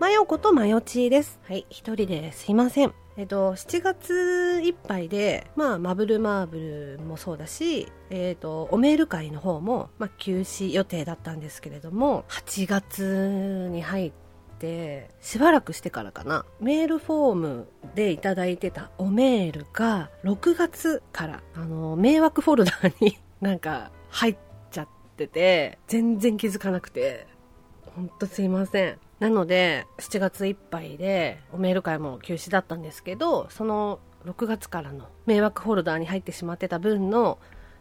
マヨことマヨチーです。はい、一人ですいません。えっと、7月いっぱいで、まあ、マブルマーブルもそうだし、えっと、おメール会の方も、まあ、休止予定だったんですけれども、8月に入って、しばらくしてからかな、メールフォームでいただいてたおメールが、6月から、あの、迷惑フォルダーに なんか入っちゃってて、全然気づかなくて、ほんとすいません。なので、7月いっぱいで、おメール会も休止だったんですけど、その6月からの迷惑フォルダーに入ってしまってた分の、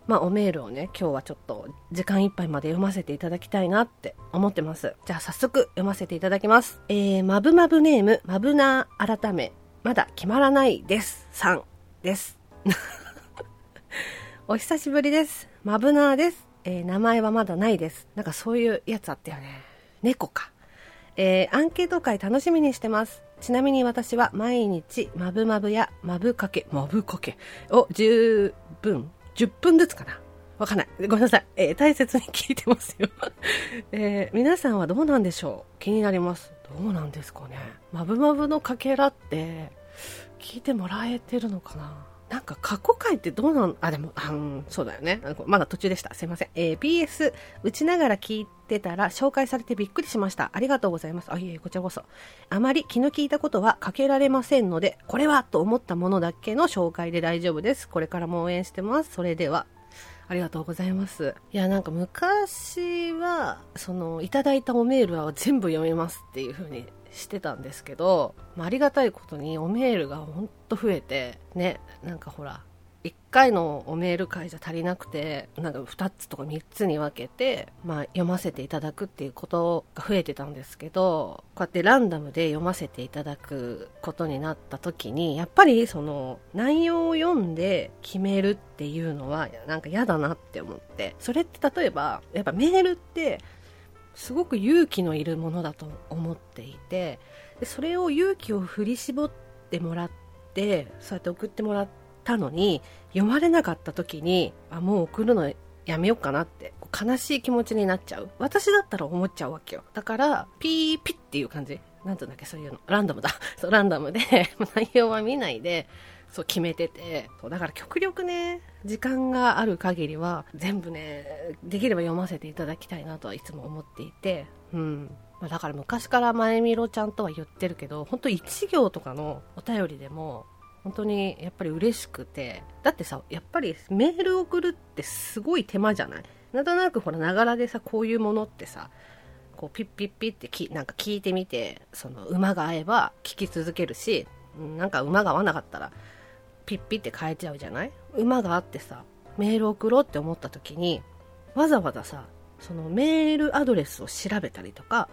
まあ、おメールをね、今日はちょっと時間いっぱいまで読ませていただきたいなって思ってます。じゃあ早速読ませていただきます。えー、まぶまぶネーム、まぶなー改め、まだ決まらないです。さんです。お久しぶりです。まぶなーです。えー名前はまだないです。なんかそういうやつあったよね。猫か。えーアンケート会楽しみにしてます。ちなみに私は毎日、まぶまぶやまぶかけ、まぶかけを10分、10分ずつかな。わかんない。ごめんなさい。えー大切に聞いてますよ。えー皆さんはどうなんでしょう？気になります。どうなんですかね？まぶまぶのかけらって、聞いてもらえてるのかな？なんか過去回ってどうなん、あ、でも、あうん、そうだよね。まだ途中でした。すいません。えー PS、打ちながら聞いてたら紹介されてびっくりしました。ありがとうございます。あ、いえいえ、こちらこそ。あまり気の利いたことはかけられませんので、これはと思ったものだけの紹介で大丈夫です。これからも応援してます。それでは。ありがとうございます。いや、なんか昔は、その、いただいたおメールは全部読みますっていう風にしてたんですけど、まあ、ありがたいことにおメールがほんと増えて、ね、なんかほら、1回のおメール会じゃ足りなくて、なんか2つとか3つに分けて、まあ、読ませていただくっていうことが増えてたんですけど、こうやってランダムで読ませていただくことになった時に、やっぱりその内容を読んで決めるっていうのは、なんか嫌だなって思って。それって例えば、やっぱメールって、すごく勇気のいるものだと思っていてでそれを勇気を振り絞ってもらってそうやって送ってもらったのに読まれなかった時にあもう送るのやめようかなって悲しい気持ちになっちゃう。私だったら思っちゃうわけよ。だからピーピッっていう感じ。なんてうんだっけそういうの。ランダムだ。そうランダムで。内容は見ないでそう決めてて。そうだから極力ね時間がある限りは全部ねできれば読ませていただきたいなとはいつも思っていて。うん。まあだから昔から前みろちゃんとは言ってるけど本当1行とかのお便りでも本当にやっぱり嬉しくて。だってさやっぱりメール送るってすごい手間じゃない？なんとなくほらながらでさこういうものってさこうピッピッピッってきなんか聞いてみてその馬が合えば聞き続けるしなんか馬が合わなかったらピッピって変えちゃうじゃない？馬があってさメール送ろうって思った時にわざわざさそのメールアドレスを調べたりとか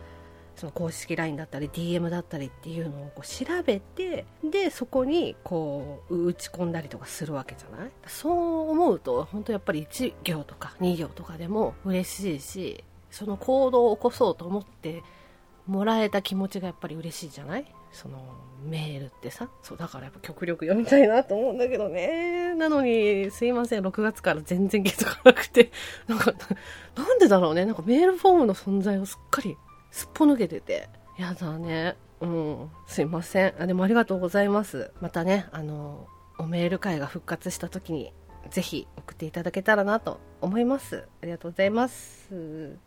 その公式 LINE だったり DM だったりっていうのをこう調べてでそこにこう打ち込んだりとかするわけじゃない？そう思うと本当やっぱり1行とか2行とかでも嬉しいしその行動を起こそうと思ってもらえた気持ちがやっぱり嬉しいじゃない？そのメールってさそうだからやっぱ極力読みたいなと思うんだけどね。なのにすいません6月から全然気づかなくて。なんかなんでだろうね。なんかメールフォームの存在をすっかりすっぽ抜けてて。やだね。うん。すいません。あでもありがとうございます。またねあのおメール会が復活した時にぜひ送っていただけたらなと思います。ありがとうございます。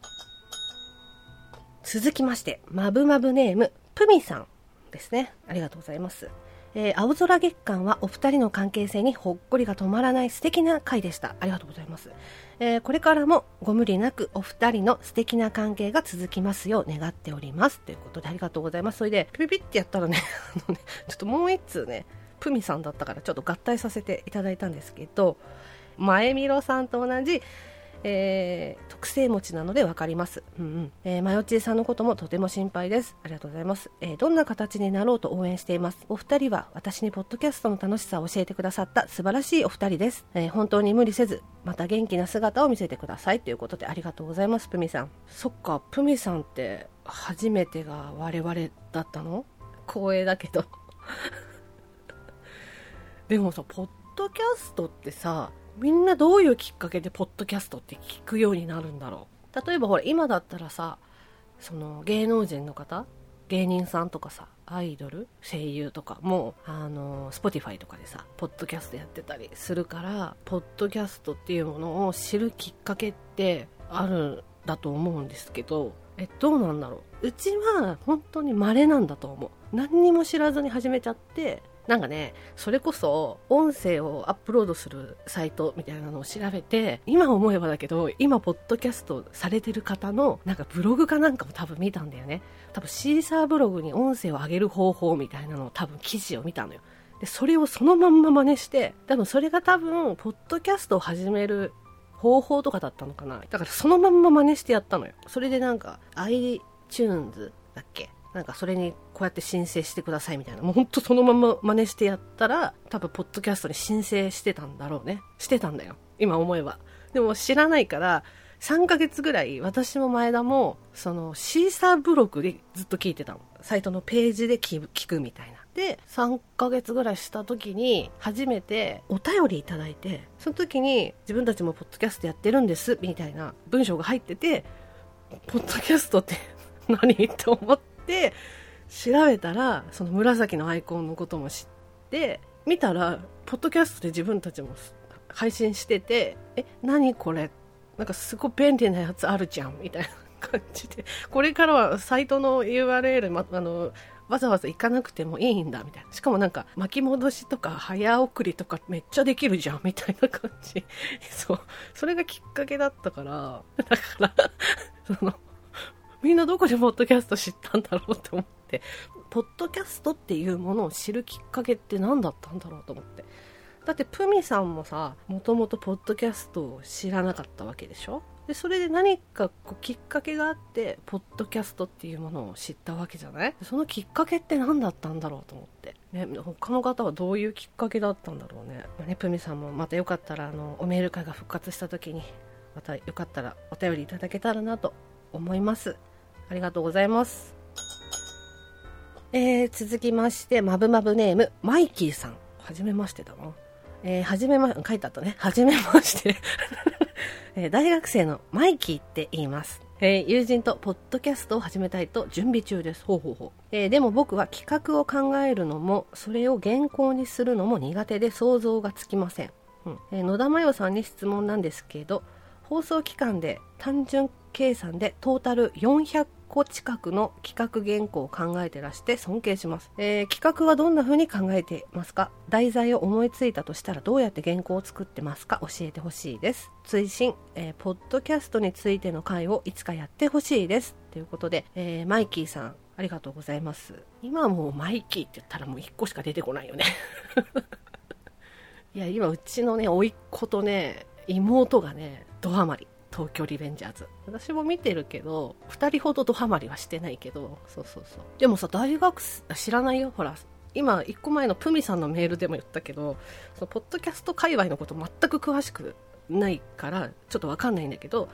続きまして、まぶまぶネーム、プミさん。ですね。ありがとうございます。えー青空月間はお二人の関係性にほっこりが止まらない素敵な回でした。ありがとうございます。えーこれからもご無理なくお二人の素敵な関係が続きますよう願っております。ということでありがとうございます。それで、ピピピってやったらね、あのね、ちょっともう一通ね、プミさんだったからちょっと合体させていただいたんですけど、前みろさんと同じ、えー特製餅なので分かります。うんうん。えー、まよちーさんのこともとても心配です。ありがとうございます。えーどんな形になろうと応援しています。お二人は私にポッドキャストの楽しさを教えてくださった素晴らしいお二人です。えー本当に無理せず、また元気な姿を見せてください。ということでありがとうございます、プミさん。そっか、プミさんって初めてが我々だったの？光栄だけど。でもさ、ポッドキャストってさ、みんなどういうきっかけでポッドキャストって聞くようになるんだろう？例えばほら、今だったらさ、その芸能人の方？芸人さんとかさアイドル？声優とか？もあの Spotify とかでさポッドキャストやってたりするからポッドキャストっていうものを知るきっかけってあるんだと思うんですけどえどうなんだろう？うちは本当に稀なんだと思う。何にも知らずに始めちゃってなんかね、それこそ音声をアップロードするサイトみたいなのを調べて、今思えばだけど、今ポッドキャストされてる方のなんかブログかなんかも多分見たんだよね。多分シーサーブログに音声を上げる方法みたいなのを多分記事を見たのよ。で、それをそのまんま真似して、多分それが多分、ポッドキャストを始める方法とかだったのかな。だからそのまんま真似してやったのよ。それでなんか iTunes だっけ？なんかそれにこうやって申請してくださいみたいな。もうほんとそのまま真似してやったら、多分ポッドキャストに申請してたんだろうね。してたんだよ。今思えば。でも知らないから、3ヶ月ぐらい私も前田も、そのシーサーブログでずっと聞いてたの。サイトのページで聞くみたいな。で、3ヶ月ぐらいした時に、初めてお便りいただいて、その時に自分たちもポッドキャストやってるんです、みたいな文章が入ってて、ポッドキャストって何？って思って、調べたら、その紫のアイコンのことも知って、見たら、ポッドキャストで自分たちも配信してて、え、何これ？なんかすごい便利なやつあるじゃんみたいな感じで、これからはサイトの URL、ま、あの、わざわざ行かなくてもいいんだみたいな。しかもなんか巻き戻しとか早送りとかめっちゃできるじゃんみたいな感じ。そう。それがきっかけだったから、だからその、みんなどこでポッドキャスト知ったんだろうと思って、ポッドキャストっていうものを知るきっかけって何だったんだろうと思って。だってプミさんもさ、もともとポッドキャストを知らなかったわけでしょ？でそれで何かこうきっかけがあってポッドキャストっていうものを知ったわけじゃない？そのきっかけって何だったんだろうと思って、ね、他の方はどういうきっかけだったんだろうね,、まあね、プミさんもまたよかったらあのおメール会が復活した時にまたよかったらお便りいただけたらなと思います。ありがとうございますえー、続きましてまぶまぶネームマイキーさんはじめましてだなえー、はじめま、書いてあったね。はじめまして えー、大学生のマイキーって言います。えー、友人とポッドキャストを始めたいと準備中です。ほうほうほう。えー、でも僕は企画を考えるのも、それを原稿にするのも苦手で想像がつきません。うん、えー、野田真代さんに質問なんですけど、放送期間で単純計算でトータル400個近くの企画原稿を考えてらして尊敬します、えー、企画はどんな風に考えてますか？題材を思いついたとしたらどうやって原稿を作ってますか？教えてほしいです。追伸、えー、ポッドキャストについての回をいつかやってほしいです。ということで、えー、マイキーさんありがとうございます。今もうマイキーって言ったらもう1個しか出てこないよね。いや今うちのね甥っ子とね妹がねドハマり。東京リベンジャーズ。私も見てるけど2人ほどドハマりはしてないけど。そうそうそう。でもさ大学知らないよ？ほら今1個前のプミさんのメールでも言ったけどそのポッドキャスト界隈のこと全く詳しくないからちょっと分かんないんだけど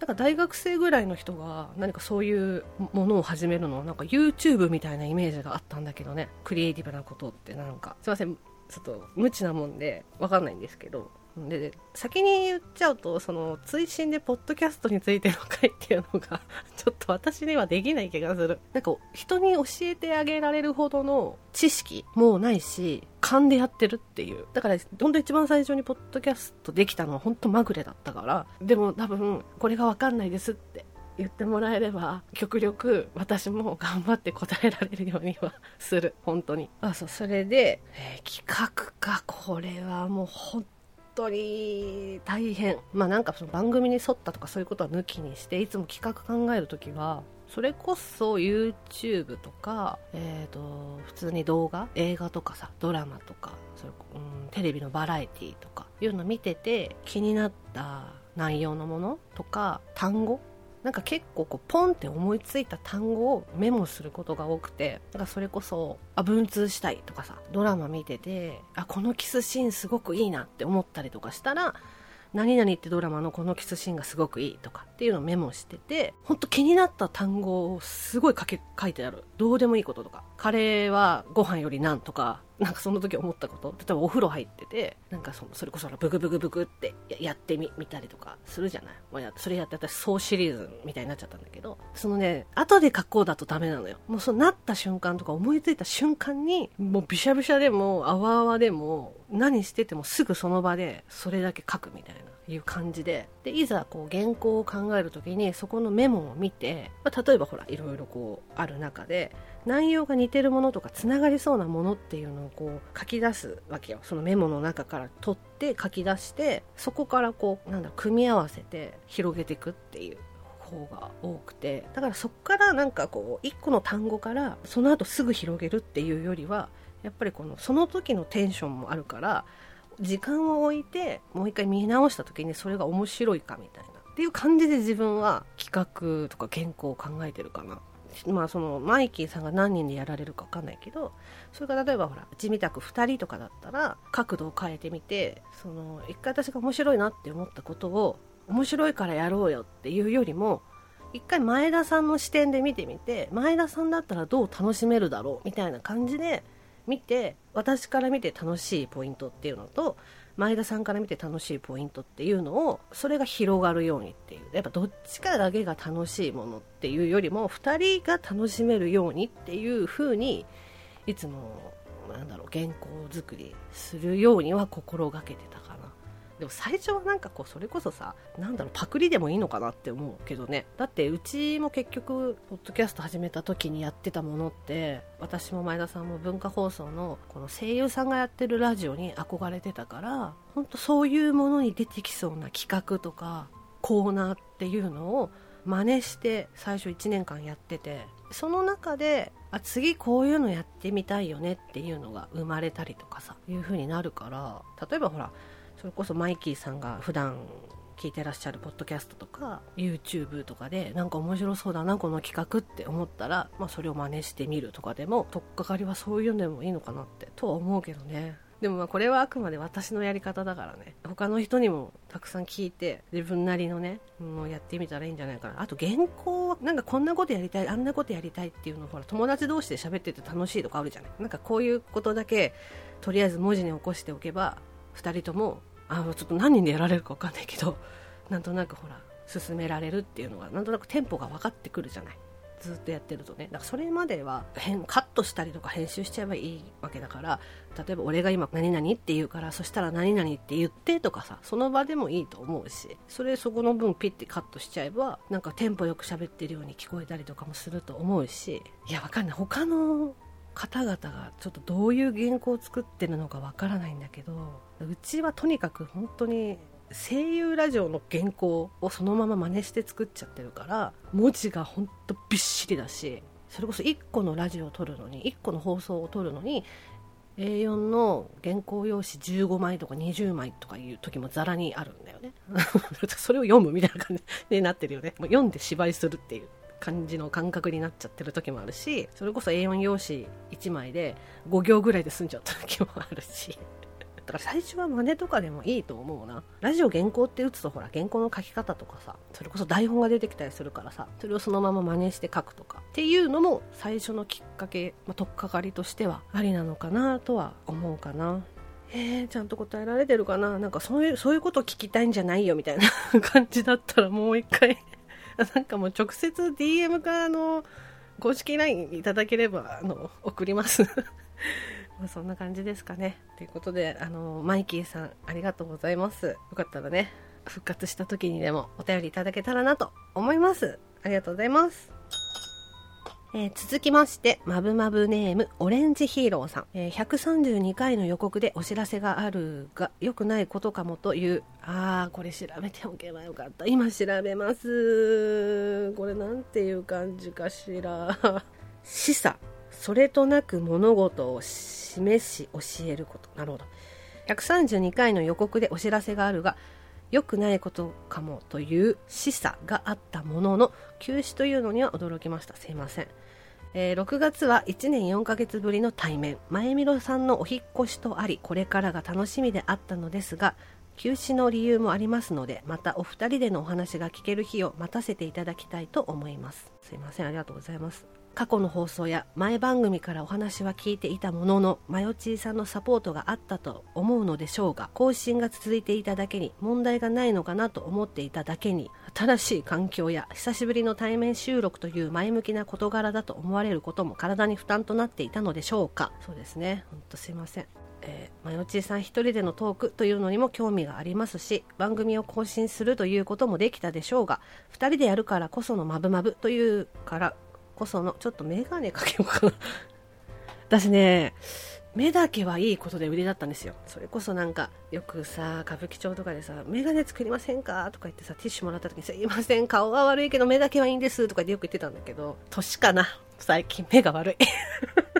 なんか大学生ぐらいの人が何かそういうものを始めるのはなんか YouTube みたいなイメージがあったんだけどね。クリエイティブなことってなんか。すいません。ちょっと無知なもんで分かんないんですけどで先に言っちゃうとその追伸でポッドキャストについての回っていうのが ちょっと私にはできない気がする。なんか人に教えてあげられるほどの知識もないし勘でやってるっていう。だから本当一番最初にポッドキャストできたのは本当まぐれだったから。でも多分これが分かんないですって言ってもらえれば極力私も頑張って答えられるようにはする。本当に。あそうそれで、えー、企画か。これはもう本当に大変。まあなんかその番組に沿ったとかそういうことは抜きにしていつも企画考える時はそれこそ YouTube とか、えーと、普通に動画映画とかさドラマとかそれ、うん、テレビのバラエティーとかいうの見てて気になった内容のものとか単語なんか結構こうポンって思いついた単語をメモすることが多くてなんかそれこそあ文通したいとかさドラマ見ててあこのキスシーンすごくいいなって思ったりとかしたら何々ってドラマのこのキスシーンがすごくいいとかっていうのをメモしてて、ほんと気になった単語をすごい書け、書いてある。どうでもいいこととか。カレーはご飯よりなんとか、なんかその時思ったこと。例えばお風呂入ってて、なんかそのそれこそブクブクブクってやってみ、見たりとかするじゃない？まあ、それやって私総シリーズみたいになっちゃったんだけど、そのね、後で書こうだとダメなのよ。もうそうなった瞬間とか思いついた瞬間に、もうびしゃびしゃでも、あわあわでも、何しててもすぐその場でそれだけ書くみたいな。いう感じで。でいざこう原稿を考える時にそこのメモを見て、まあ、例えばほらいろいろこうある中で内容が似てるものとかつながりそうなものっていうのをこう書き出すわけよ。そのメモの中から取って書き出してそこからこうなんだ組み合わせて広げていくっていう方が多くて。だからそこからなんかこう1個の単語からその後すぐ広げるっていうよりはやっぱりこのその時のテンションもあるから時間を置いてもう一回見直した時にそれが面白いかみたいなっていう感じで自分は企画とか原稿を考えてるかな。まあそのマイキーさんが何人でやられるか分かんないけどそれから例えばほらうちみたく2人とかだったら角度を変えてみてその一回私が面白いなって思ったことを面白いからやろうよっていうよりも一回前田さんの視点で見てみて前田さんだったらどう楽しめるだろうみたいな感じで見て私から見て楽しいポイントっていうのと前田さんから見て楽しいポイントっていうのをそれが広がるようにっていうやっぱどっちかだけが楽しいものっていうよりも2人が楽しめるようにっていう風にいつもなんだろう原稿作りするようには心がけてた。でも最初はなんかこうそれこそさなんだろうパクリでもいいのかなって思うけどね。だってうちも結局ポッドキャスト始めた時にやってたものって私も前田さんも文化放送のこの声優さんがやってるラジオに憧れてたから本当そういうものに出てきそうな企画とかコーナーっていうのを真似して最初1年間やっててその中であ次こういうのやってみたいよねっていうのが生まれたりとかさいう風になるから例えばほらそれこそマイキーさんが普段聞いてらっしゃるポッドキャストとか YouTube とかでなんか面白そうだなこの企画って思ったら、まあ、それを真似してみるとかでも取っかかりはそういうのでもいいのかなってとは思うけどね。でもまあこれはあくまで私のやり方だからね。他の人にもたくさん聞いて自分なりのねもうやってみたらいいんじゃないかな。あと原稿はなんかこんなことやりたいあんなことやりたいっていうのほら友達同士で喋ってて楽しいとかあるじゃない。なんかこういうことだけとりあえず文字に起こしておけば2人ともあちょっと何人でやられるか分かんないけどなんとなくほら進められるっていうのがなんとなくテンポが分かってくるじゃない。ずっとやってるとね。だからそれまでは変カットしたりとか編集しちゃえばいいわけだから例えば俺が今何々って言うからそしたら何々って言ってとかさその場でもいいと思うしそれそこの分ピッてカットしちゃえばなんかテンポよく喋ってるように聞こえたりとかもすると思うしいやわかんない。他の方々がちょっとどういう原稿を作ってるのかわからないんだけどうちはとにかく本当に声優ラジオの原稿をそのまま真似して作っちゃってるから文字が本当びっしりだしそれこそ1個のラジオを撮るのに1個の放送を撮るのに A4 の原稿用紙15枚とか20枚とかいう時もざらにあるんだよね。それを読むみたいな感じになってるよね。もう読んで芝居するっていう。感じの感覚になっちゃってる時もあるしそれこそ A4 用紙1枚で5行ぐらいで済んじゃった時もあるし だから最初は真似とかでもいいと思うな。ラジオ原稿って打つとほら原稿の書き方とかさ、それこそ台本が出てきたりするからさ、それをそのまま真似して書くとかっていうのも最初のきっかけ、まあ、取っかかりとしてはありなのかなとは思うかな。えー、ちゃんと答えられてるかな？なんかそういう、そういうこと聞きたいんじゃないよみたいな 感じだったらもう一回 なんかもう直接 DM からの、公式 LINE いただければ、あの、送ります まあ、そんな感じですかね。ということで、あの、マイキーさん、ありがとうございます。よかったらね、復活した時にでもお便りいただけたらなと思います。ありがとうございます。えー、続きまして、まぶまぶネーム、オレンジヒーローさん。えー、132回の予告でお知らせがあるが、良くないことかもという、あー、これ調べておけばよかった。今調べます。これなんていう感じかしら。示唆。それとなく物事を示し教えること。なるほど。132回の予告でお知らせがあるが、良くないことかもという示唆があったものの、休止というのには驚きました。すいません。えー、6月は1年4ヶ月ぶりの対面。前見ろさんのお引越しとあり、これからが楽しみであったのですが、休止の理由もありますのでまたお二人でのお話が聞ける日を待たせていただきたいと思います。すいませんありがとうございます。過去の放送や前番組からお話は聞いていたもののマヨチーさんのサポートがあったと思うのでしょうが更新が続いていただけに問題がないのかなと思っていただけに新しい環境や久しぶりの対面収録という前向きな事柄だと思われることも体に負担となっていたのでしょうか。そうですね。ほんとすいません。えー、マヨチーさん一人でのトークというのにも興味がありますし番組を更新するということもできたでしょうが2人でやるからこそのまぶまぶというからこそのちょっと眼鏡かけようかな。私ね目だけはいいことで売りだったんですよ。それこそなんかよくさ歌舞伎町とかでさ眼鏡作りませんかとか言ってさティッシュもらった時にすいません顔は悪いけど目だけはいいんですとかってよく言ってたんだけど年かな最近目が悪い。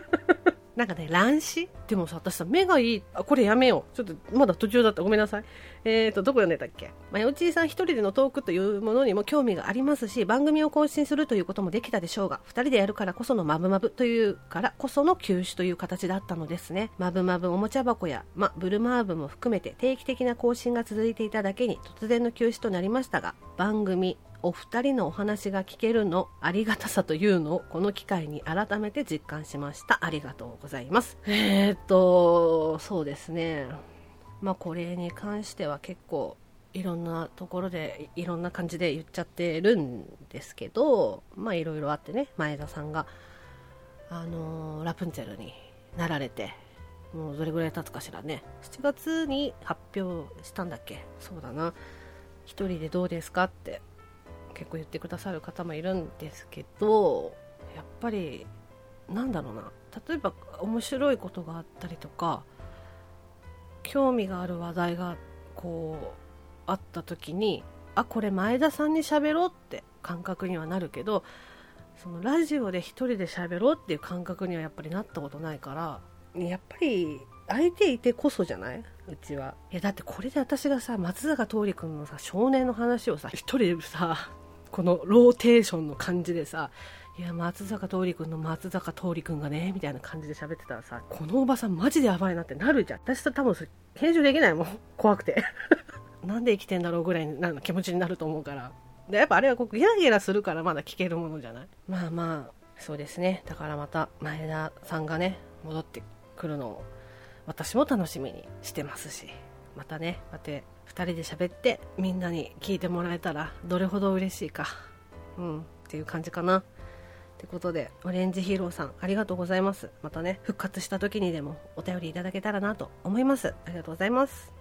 なんかね、乱視？でもさ、私さ、目がいい。あ、これやめよう。ちょっと、まだ途中だった。ごめんなさい。えーと、どこ読んでたっけ？まあ、よちいさん一人でのトークというものにも興味がありますし、番組を更新するということもできたでしょうが、二人でやるからこそのまぶまぶというからこその休止という形だったのですね。まぶまぶおもちゃ箱や、ま、ブルマーブも含めて定期的な更新が続いていただけに突然の休止となりましたが、番組、お二人のお話が聞けるのありがたさというのをこの機会に改めて実感しました。ありがとうございます。えー、っとそうですね。まあこれに関しては結構いろんなところでいろんな感じで言っちゃってるんですけどまあいろいろあってね前田さんがあのー、ラプンツェルになられてもうどれぐらい経つかしらね。7月に発表したんだっけ？そうだな。1人でどうですか？って結構言ってくださる方もいるんですけどやっぱりなんだろうな。例えば面白いことがあったりとか興味がある話題がこうあった時にあこれ前田さんに喋ろうって感覚にはなるけどそのラジオで1人で喋ろうっていう感覚にはやっぱりなったことないからやっぱり相手いてこそじゃない？うちは。いやだってこれで私がさ松坂桃李君のさ少年の話をさ1人でさこのローテーションの感じでさいや松坂桃李君の松坂桃李君がねみたいな感じで喋ってたらさこのおばさんマジでやばいなってなるじゃん。私と多分それ編集できないもん。怖くて。なんで生きてんだろうぐらいな気持ちになると思うから。でやっぱあれはこうゲラゲラするからまだ聞けるものじゃない？まあまあそうですね。だからまた前田さんがね戻ってくるのを私も楽しみにしてますし。またねこうやって2人で喋ってみんなに聞いてもらえたらどれほど嬉しいかうんっていう感じかなってことでオレンジヒーローさんありがとうございますまたね復活した時にでもお便りいただけたらなと思いますありがとうございます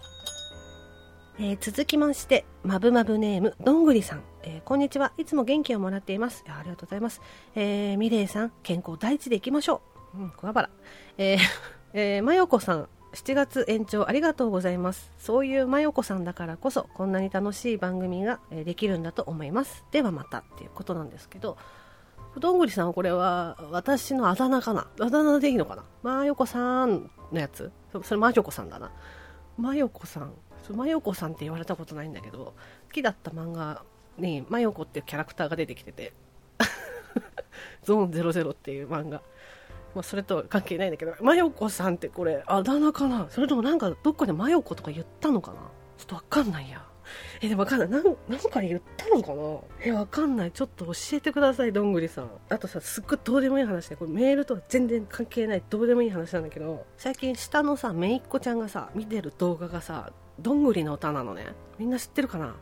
えー、続きまして、まぶまぶネーム、どんぐりさん。えー、こんにちは。いつも元気をもらっていますい。ありがとうございます。えー、ミレイさん、健康第一でいきましょう。うん、桑原。えー、えー、まよこさん、7月延長ありがとうございます。そういうまよこさんだからこそこんなに楽しい番組ができるんだと思います。ではまたっていうことなんですけどどんぐりさんこれは私のあだ名かな？あだ名でいいのかな？まよこさんのやつ？それまよこさんだな。まよこさん。まよこさんって言われたことないんだけど好きだった漫画にまよこっていうキャラクターが出てきてて ゾーン00っていう漫画。まあ、それとは関係ないんだけど、マヨコさんってこれ、あだ名かな？それともなんかどっかでマヨコとか言ったのかな？ちょっとわかんないや。え、でもわかんない。なん、なんか言ったのかな？え、わかんない。ちょっと教えてください、どんぐりさん。あとさ、すっごいどうでもいい話で、これメールとは全然関係ない、どうでもいい話なんだけど、最近下のさ、めいっ子ちゃんがさ、見てる動画がさ、どんぐりの歌なのね。みんな知ってるかな？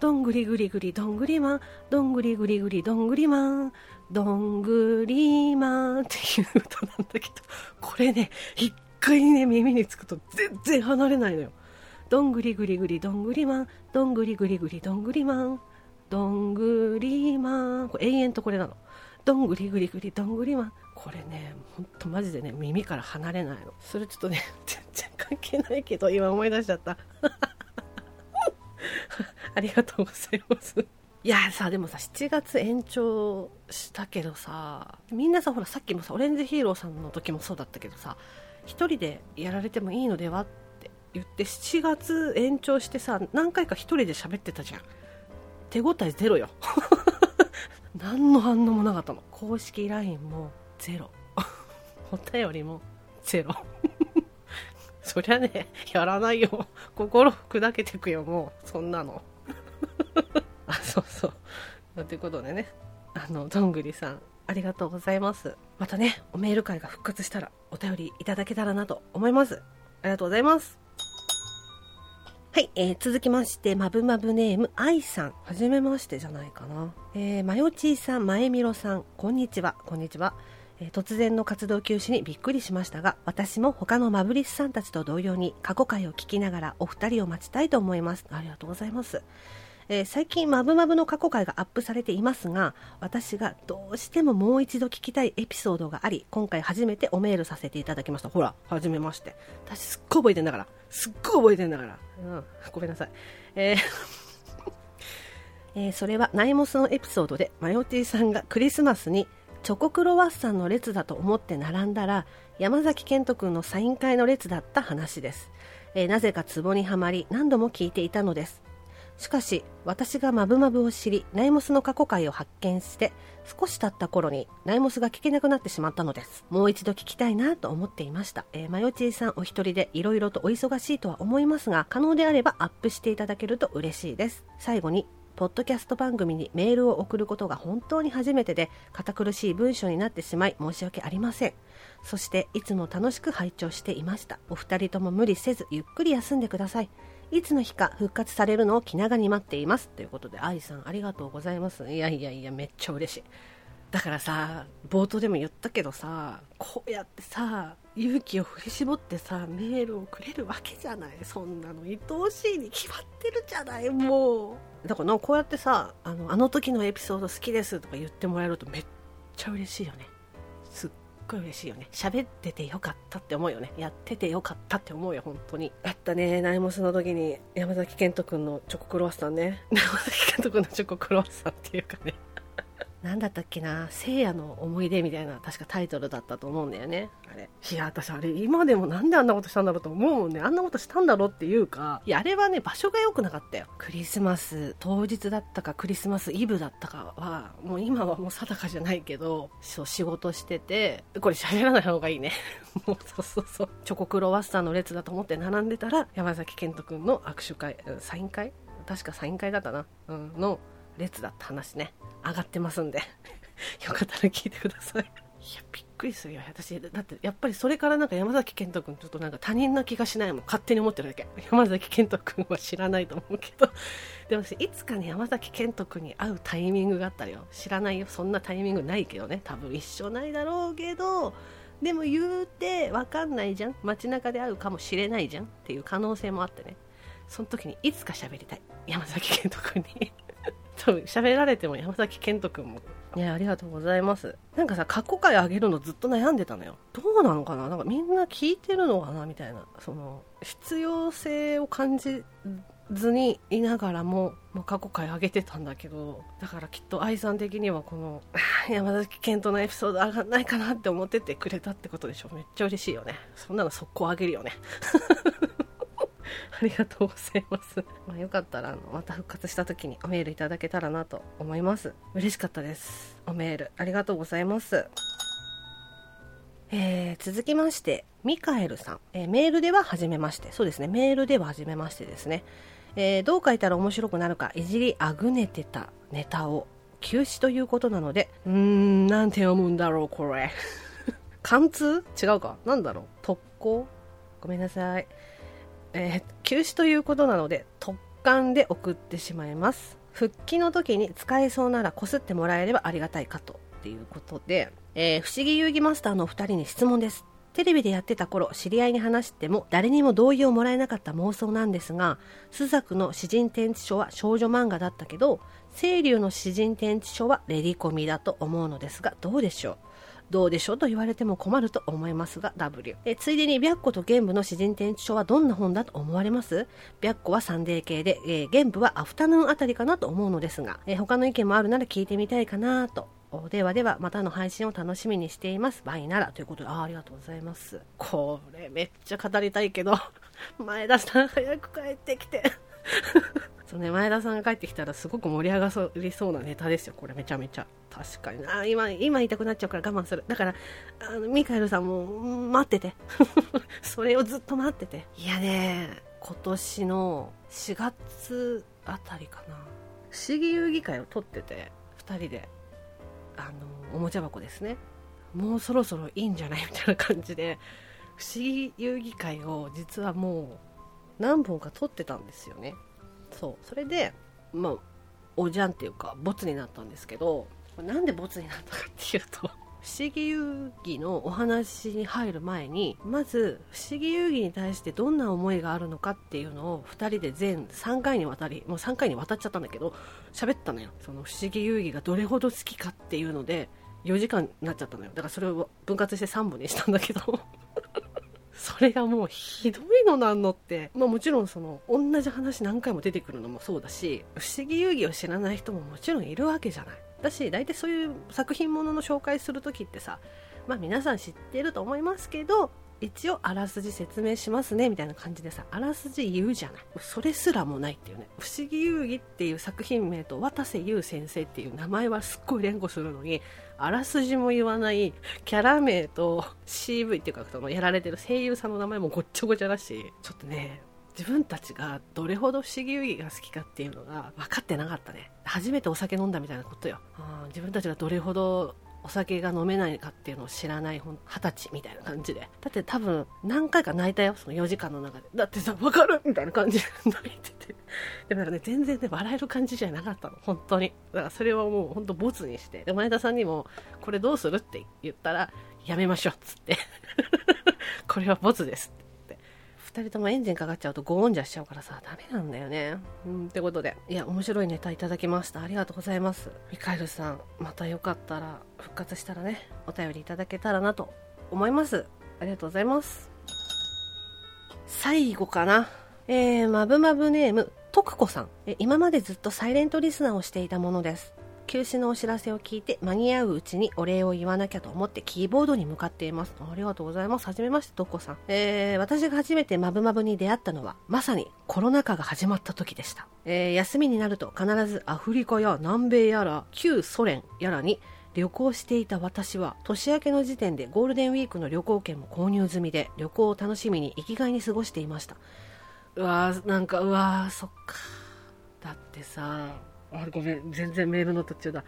どんぐりぐりぐりどんぐりマン、どんぐりぐりぐりどんぐりマン、どんぐりマンっていう歌なんだけど、これね、一回ね、耳につくと全然離れないのよ。どんぐりぐりぐりどんぐりマン、どんぐりぐりぐりどんぐりマン、どんぐりマン。これ永遠とこれなの。どんぐりぐりぐりどんぐりマン。これね、ほんとマジでね、耳から離れないの。それちょっとね、全然関係ないけど、今思い出しちゃった。ありがとうございます。いやさ、でもさ、7月延長したけどさ、みんなさ、ほら、さっきもさ、オレンジヒーローさんの時もそうだったけどさ、一人でやられてもいいのではって言って、7月延長してさ、何回か一人で喋ってたじゃん。手応えゼロよ。何の反応もなかったの。公式 LINE もゼロ。お便りもゼロ。そりゃね、やらないよ。心砕けてくよ、もう。そんなの。あ、そうそう。ということでね、あの、どんぐりさん、ありがとうございます。またね、おメール会が復活したらお便りいただけたらなと思います。ありがとうございます。はい、えー、続きまして、まぶまぶネーム、愛さん。はじめましてじゃないかな。えー、まよちーさん、まえみろさん、こんにちは、こんにちは。えー、突然の活動休止にびっくりしましたが、私も他のマブリスさんたちと同様に過去回を聞きながらお二人を待ちたいと思います。ありがとうございます。えー、最近、まぶまぶの過去回がアップされていますが、私がどうしてももう一度聞きたいエピソードがあり、今回初めておメールさせていただきました。ほら、はじめまして。私すっごい覚えてんだから。すっごい覚えてんだから。うん、ごめんなさい。えー えー、それはナイモスのエピソードでマヨティさんがクリスマスにチョコクロワッサンの列だと思って並んだら山崎賢人君のサイン会の列だった話です、えー、なぜかツボにはまり何度も聞いていたのですしかし私がマブマブを知りナイモスの過去回を発見して少し経った頃にナイモスが聞けなくなってしまったのです。もう一度聞きたいなと思っていました、えー、マヨチーさんお一人でいろいろとお忙しいとは思いますが可能であればアップしていただけると嬉しいです。最後にポッドキャスト番組にメールを送ることが本当に初めてで堅苦しい文章になってしまい申し訳ありません。そしていつも楽しく拝聴していました。お二人とも無理せずゆっくり休んでください。いつの日か復活されるのを気長に待っています。ということで愛さんありがとうございます。いやいやいやめっちゃ嬉しい。だからさ冒頭でも言ったけどさこうやってさ勇気を振り絞ってさメールをくれるわけじゃない。そんなの愛おしいに決まってるじゃないもう。だからこうやってさあのあの時のエピソード好きですとか言ってもらえるとめっちゃ嬉しいよね。ごい嬉しいよね。喋っててよかったって思うよね。やっててよかったって思うよ本当に。あったね。ナイモスの時に山崎賢人君のチョコクロワッサンね。山崎賢人君のチョコクロワッサンっていうかね何だったっけな聖夜の思い出みたいな確かタイトルだったと思うんだよね。あれ。いや私あれ今でもなんであんなことしたんだろうと思うもんね。あんなことしたんだろうっていうかいやあれはね場所が良くなかったよ。クリスマス当日だったかクリスマスイブだったかはもう今はもう定かじゃないけどそう仕事しててこれ喋らない方がいいね。もうそうそうそう。チョコクロワッサンの列だと思って並んでたら山崎賢人君の握手会サイン会？確かサイン会だったな、うん、の列だった話ね。上がってますんで。よかったら聞いてください。いやびっくりするよ。私だってやっぱりそれからなんか山崎賢人君ちょっとなんか他人な気がしないもん。勝手に思ってるだけ。山崎賢人君は知らないと思うけど。でもいつかね山崎賢人君に会うタイミングがあったらよ。知らないよ。そんなタイミングないけどね。多分一緒ないだろうけど。でも言うて分かんないじゃん。街中で会うかもしれないじゃん。っていう可能性もあってね。その時にいつか喋りたい。山崎賢人君に。多分喋られても山崎賢人君も。いやありがとうございます。なんかさ過去回あげるのずっと悩んでたのよ。どうなのかな？なんかみんな聞いてるのかな？みたいな。その必要性を感じずにいながらも、まあ、過去回上げてたんだけどだからきっと愛さん的にはこの 山崎賢人のエピソード上がんないかなって思っててくれたってことでしょ。めっちゃ嬉しいよね。そんなの速攻上げるよね。ありがとうございます。まあ、よかったら、あの、また復活した時におメールいただけたらなと思います。嬉しかったです。おメール、ありがとうございます。えー、続きまして、ミカエルさん、えー、メールでは初めまして。そうですね、メールでは初めましてですね。えー、どう書いたら面白くなるか、いじりあぐねてたネタを休止ということなので、うーん、なんて読むんだろう、これ。貫通？違うか？なんだろう？特攻？ごめんなさい。えー、休止ということなので特感で送ってしまいます。復帰の時に使えそうならこすってもらえればありがたいかとっていうことで、えー、不思議遊戯マスターのお二人に質問です。テレビでやってた頃知り合いに話しても誰にも同意をもらえなかった妄想なんですが朱雀の詩人展示書は少女漫画だったけど清流の詩人展示書はレディコミだと思うのですがどうでしょう？どうでしょうと言われても困ると思いますが W えついでに白虎と玄武の四神天地書はどんな本だと思われます？白虎はサンデー系で、えー、玄武はアフタヌーンあたりかなと思うのですが、えー、他の意見もあるなら聞いてみたいかなとではではまたの配信を楽しみにしています。バイならということで、あありがとうございます。これめっちゃ語りたいけど、前田さん早く帰ってきて。とね前田さんが帰ってきたらすごく盛り上がりそうなネタですよこれめちゃめちゃ。確かにあ今今言いたくなっちゃうから我慢する。だからあのミカエルさんも待ってて。それをずっと待ってて。いやね今年の4月あたりかな。不思議遊戯会を撮ってて2人であのおもちゃ箱ですね。もうそろそろいいんじゃないみたいな感じで不思議遊戯会を実はもう何本か撮ってたんですよねそう。それでまあおじゃんっていうかボツになったんですけどなんでボツになったかっていうと不思議遊戯のお話に入る前にまず不思議遊戯に対してどんな思いがあるのかっていうのを2人で全3回にわたりもう3回にわたっちゃったんだけど喋ったのよ。その不思議遊戯がどれほど好きかっていうので4時間になっちゃったのよ。だからそれを分割して3本にしたんだけど。それがもうひどいのなんのって、まあ、もちろんその同じ話何回も出てくるのもそうだし不思議遊戯を知らない人ももちろんいるわけじゃない。だし大体そういう作品ものの紹介する時ってさまあ皆さん知ってると思いますけど一応あらすじ説明しますねみたいな感じでさあらすじ言うじゃない。それすらもないっていうね「不思議遊戯」っていう作品名と渡瀬優先生っていう名前はすっごい連呼するのにあらすじも言わないキャラ名と CV っていうかそのやられてる声優さんの名前もごっちゃごちゃだしちょっとね自分たちがどれほど不思議遊戯が好きかっていうのが分かってなかったね。初めてお酒飲んだみたいなことよ、うん、自分たちがどれほどお酒が飲めないかっていうのを知らない二十歳みたいな感じで。だって多分何回か泣いたよその4時間の中で。だってさ分かるみたいな感じで泣いてて。でもね全然ね笑える感じじゃなかったの本当に。だからそれはもう本当ボツにして。で前田さんにもこれどうするって言ったら やめましょうっつってこれはボツですって。2人ともエンジンかかっちゃうとゴーンじゃしちゃうからさダメなんだよね。うんってことで。いや面白いネタいただきました。ありがとうございます。ミカエルさんまたよかったら復活したらねお便りいただけたらなと思います。ありがとうございます。最後かな。えー、まぶまぶネーム徳子さん。え今までずっとサイレントリスナーをしていたものです。休止のお知らせを聞いて間に合ううちにお礼を言わなきゃと思ってキーボードに向かっています。ありがとうございます。はじめまして、どこさん。えー、私が初めてまぶまぶに出会ったのは、まさにコロナ禍が始まった時でした。えー、休みになると必ずアフリカや南米やら、旧ソ連やらに旅行していた私は年明けの時点でゴールデンウィークの旅行券も購入済みで旅行を楽しみに生きがいに過ごしていましたうわーなんかうわーそっかだってさあごめん全然メールの途中だ、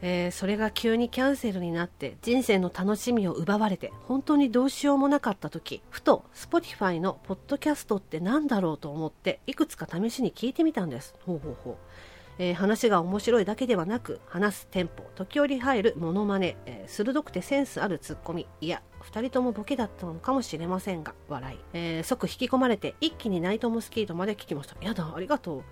えー、それが急にキャンセルになって人生の楽しみを奪われて本当にどうしようもなかった時ふと Spotify のポッドキャストって何だろうと思っていくつか試しに聞いてみたんです。ほうほうほう。えー、話が面白いだけではなく話すテンポ時折入るモノマネ、えー、鋭くてセンスあるツッコミいや2人ともボケだったのかもしれませんが笑い、えー、即引き込まれて一気にナイトモスキートまで聞きました。やだありがとう。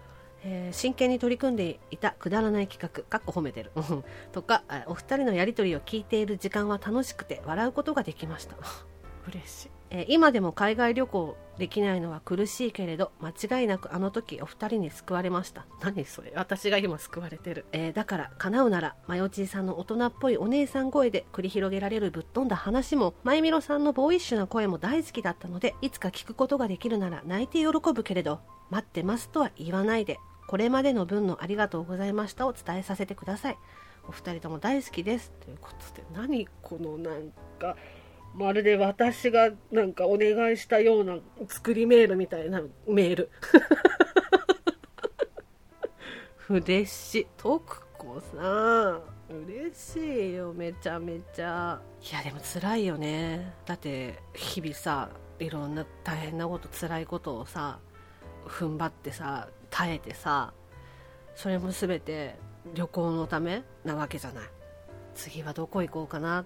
えー、真剣に取り組んでいたくだらない企画、かっこ褒めてる、とか、お二人のやりとりを聞いている時間は楽しくて笑うことができました。嬉しい。えー、今でも海外旅行できないのは苦しいけれど間違いなくあの時お二人に救われました。何それ。私が今救われてる、えー、だから叶うならまよちさんの大人っぽいお姉さん声で繰り広げられるぶっ飛んだ話もまゆみろさんのボーイッシュな声も大好きだったのでいつか聞くことができるなら泣いて喜ぶけれど待ってますとは言わないでこれまでの分のありがとうございましたを伝えさせてください。お二人とも大好きです。ということで、何このなんか、まるで私がなんかお願いしたような作りメールみたいなメール。嬉しい。徳子さん。嬉しいよ、めちゃめちゃ。いや、でも辛いよね。だって、日々さ、いろんな大変なこと、辛いことをさ、踏ん張ってさ、耐えてさそれも全て旅行のためなわけじゃない。次はどこ行こうかな。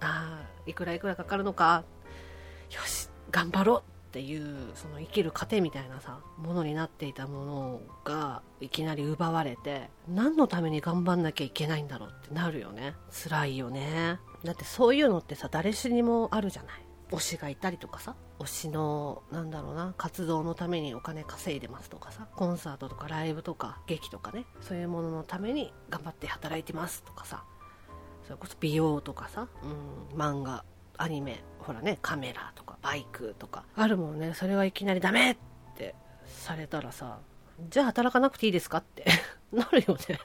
あいくらいくらかかるのか。よし頑張ろうっていうその生きる糧みたいなさものになっていたものがいきなり奪われて何のために頑張んなきゃいけないんだろうってなるよね。辛いよね。だってそういうのってさ誰しにもあるじゃない。推しがいたりとかさ推しのなんだろうな活動のためにお金稼いでますとかさコンサートとかライブとか劇とかねそういうもののために頑張って働いてますとかさそれこそ美容とかさ、うん、漫画アニメほらねカメラとかバイクとかあるもんねそれはいきなりダメってされたらさじゃあ働かなくていいですかって なるよね。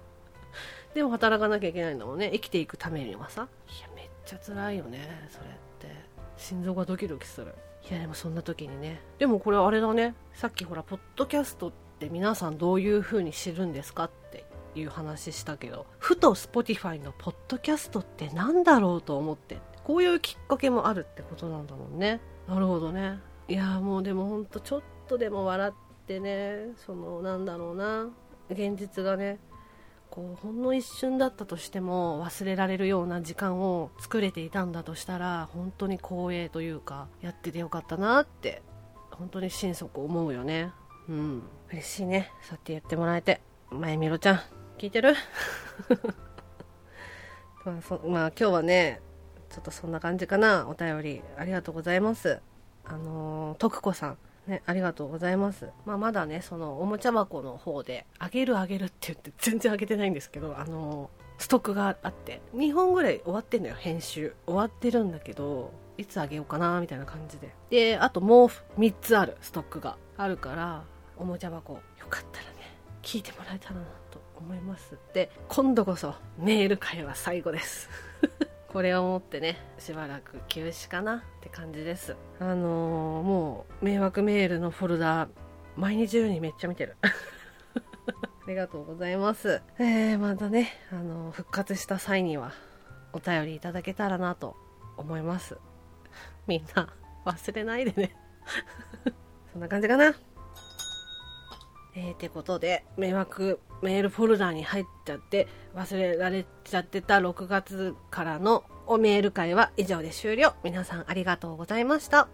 でも働かなきゃいけないんだもんね。生きていくためにはさ。いやちゃ辛いよねそれって。心臓がドキドキする。いやでもそんな時にね。でもこれあれだね。さっきほらポッドキャストって皆さんどういう風に知るんですかっていう話したけどふと Spotify のポッドキャストって何だろうと思って。こういうきっかけもあるってことなんだもんね。なるほどね。いやもうでもほんとちょっとでも笑ってねそのなんだろうな。現実がねこうほんの一瞬だったとしても忘れられるような時間を作れていたんだとしたら本当に光栄というかやっててよかったなって本当に心底思うよね。うん。嬉しいね。そうやって言ってもらえて。まゆみろちゃん聞いてる？まあそまあ今日はねちょっとそんな感じかな。お便りありがとうございます。あのー、徳子さん。ね、ありがとうございます。まあ、まだね、そのおもちゃ箱の方で、あげるあげるって言って全然あげてないんですけど、あの、ストックがあって、2本ぐらい終わってんのよ、編集。終わってるんだけど、いつあげようかな、みたいな感じで。で、あともう3つある、ストックが。あるから、おもちゃ箱、よかったらね、聞いてもらえたらなと思います。で、今度こそメール会は最後です。これをもってねしばらく休止かなって感じです。あのー、もう迷惑メールのフォルダ毎日ようにめっちゃ見てる。ありがとうございます。えー、またねあのー、復活した際にはお便りいただけたらなと思います。みんな忘れないでね。そんな感じかな。えー、てことで、迷惑メールフォルダに入っちゃって、忘れられちゃってた6月からのおメール会は以上で終了。皆さんありがとうございました。